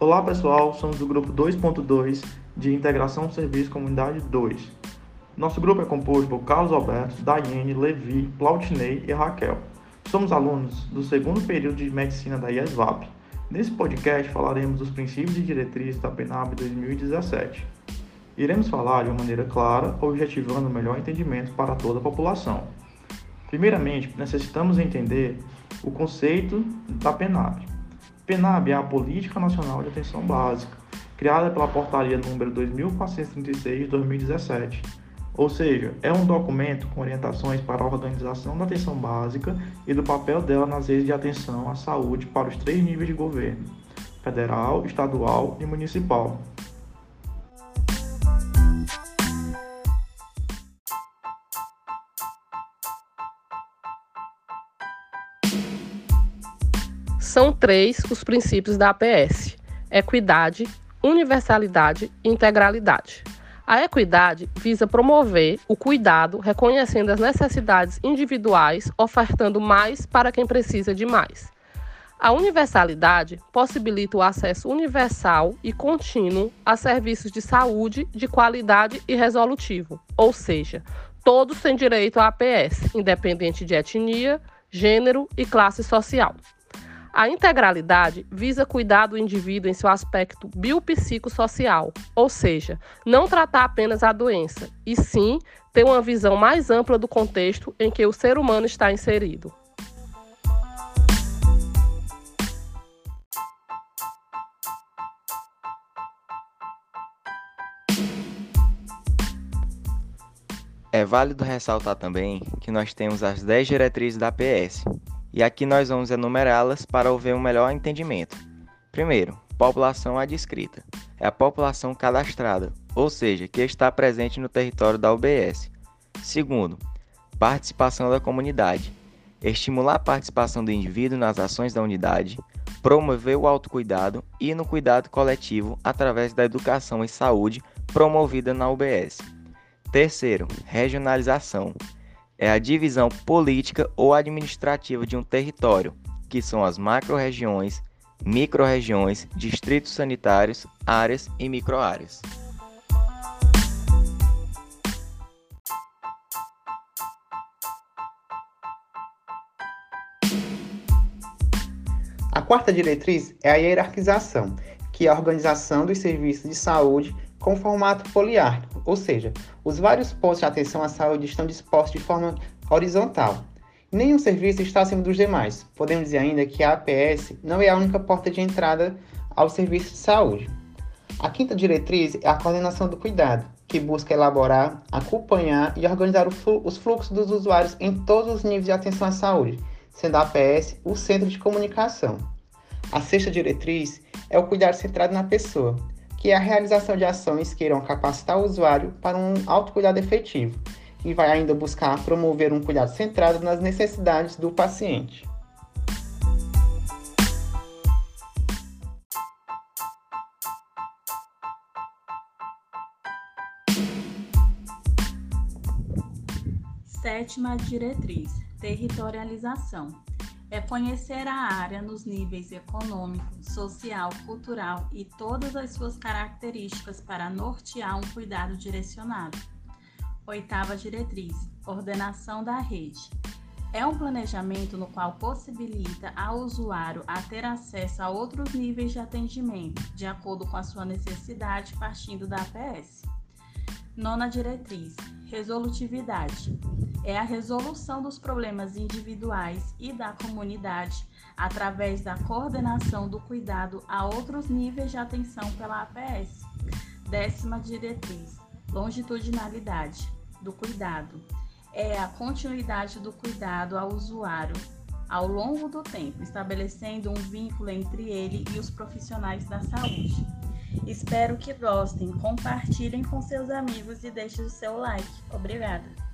Olá pessoal, somos do grupo 2.2 de Integração Serviço Comunidade 2. Nosso grupo é composto por Carlos Alberto, Daiane, Levi, Plautinei e Raquel. Somos alunos do segundo período de Medicina da IESVAP. Nesse podcast falaremos dos princípios e diretrizes da PENAB 2017. Iremos falar de uma maneira clara, objetivando o melhor entendimento para toda a população. Primeiramente, necessitamos entender o conceito da PENAB. PENAB é a Política Nacional de Atenção Básica, criada pela Portaria número 2436 de 2017. Ou seja, é um documento com orientações para a organização da atenção básica e do papel dela nas redes de atenção à saúde para os três níveis de governo: federal, estadual e municipal. São três os princípios da APS: equidade, universalidade e integralidade. A equidade visa promover o cuidado, reconhecendo as necessidades individuais, ofertando mais para quem precisa de mais. A universalidade possibilita o acesso universal e contínuo a serviços de saúde de qualidade e resolutivo, ou seja, todos têm direito à APS, independente de etnia, gênero e classe social. A integralidade visa cuidar do indivíduo em seu aspecto biopsicossocial, ou seja, não tratar apenas a doença, e sim ter uma visão mais ampla do contexto em que o ser humano está inserido. É válido ressaltar também que nós temos as 10 diretrizes da PS, e aqui nós vamos enumerá-las para haver um melhor entendimento. Primeiro, população adscrita. É a população cadastrada, ou seja, que está presente no território da UBS. Segundo, participação da comunidade. Estimular a participação do indivíduo nas ações da unidade, promover o autocuidado e no cuidado coletivo através da educação e saúde promovida na UBS. Terceiro, regionalização é a divisão política ou administrativa de um território, que são as macro-regiões, micro-regiões, distritos sanitários, áreas e microáreas. A quarta diretriz é a hierarquização, que é a organização dos serviços de saúde com formato poliárquico, ou seja, os vários postos de atenção à saúde estão dispostos de forma horizontal. Nenhum serviço está acima dos demais. Podemos dizer ainda que a APS não é a única porta de entrada ao serviço de saúde. A quinta diretriz é a coordenação do cuidado, que busca elaborar, acompanhar e organizar os fluxos dos usuários em todos os níveis de atenção à saúde, sendo a APS o centro de comunicação. A sexta diretriz é o cuidado centrado na pessoa, que é a realização de ações que irão capacitar o usuário para um autocuidado efetivo e vai ainda buscar promover um cuidado centrado nas necessidades do paciente. Sétima diretriz: territorialização é conhecer a área nos níveis econômico, social, cultural e todas as suas características para nortear um cuidado direcionado. Oitava diretriz: ordenação da rede. É um planejamento no qual possibilita ao usuário a ter acesso a outros níveis de atendimento, de acordo com a sua necessidade, partindo da APS. Nona diretriz: resolutividade é a resolução dos problemas individuais e da comunidade através da coordenação do cuidado a outros níveis de atenção pela APS. Décima diretriz: longitudinalidade do cuidado. É a continuidade do cuidado ao usuário ao longo do tempo, estabelecendo um vínculo entre ele e os profissionais da saúde. Espero que gostem, compartilhem com seus amigos e deixem o seu like. Obrigada!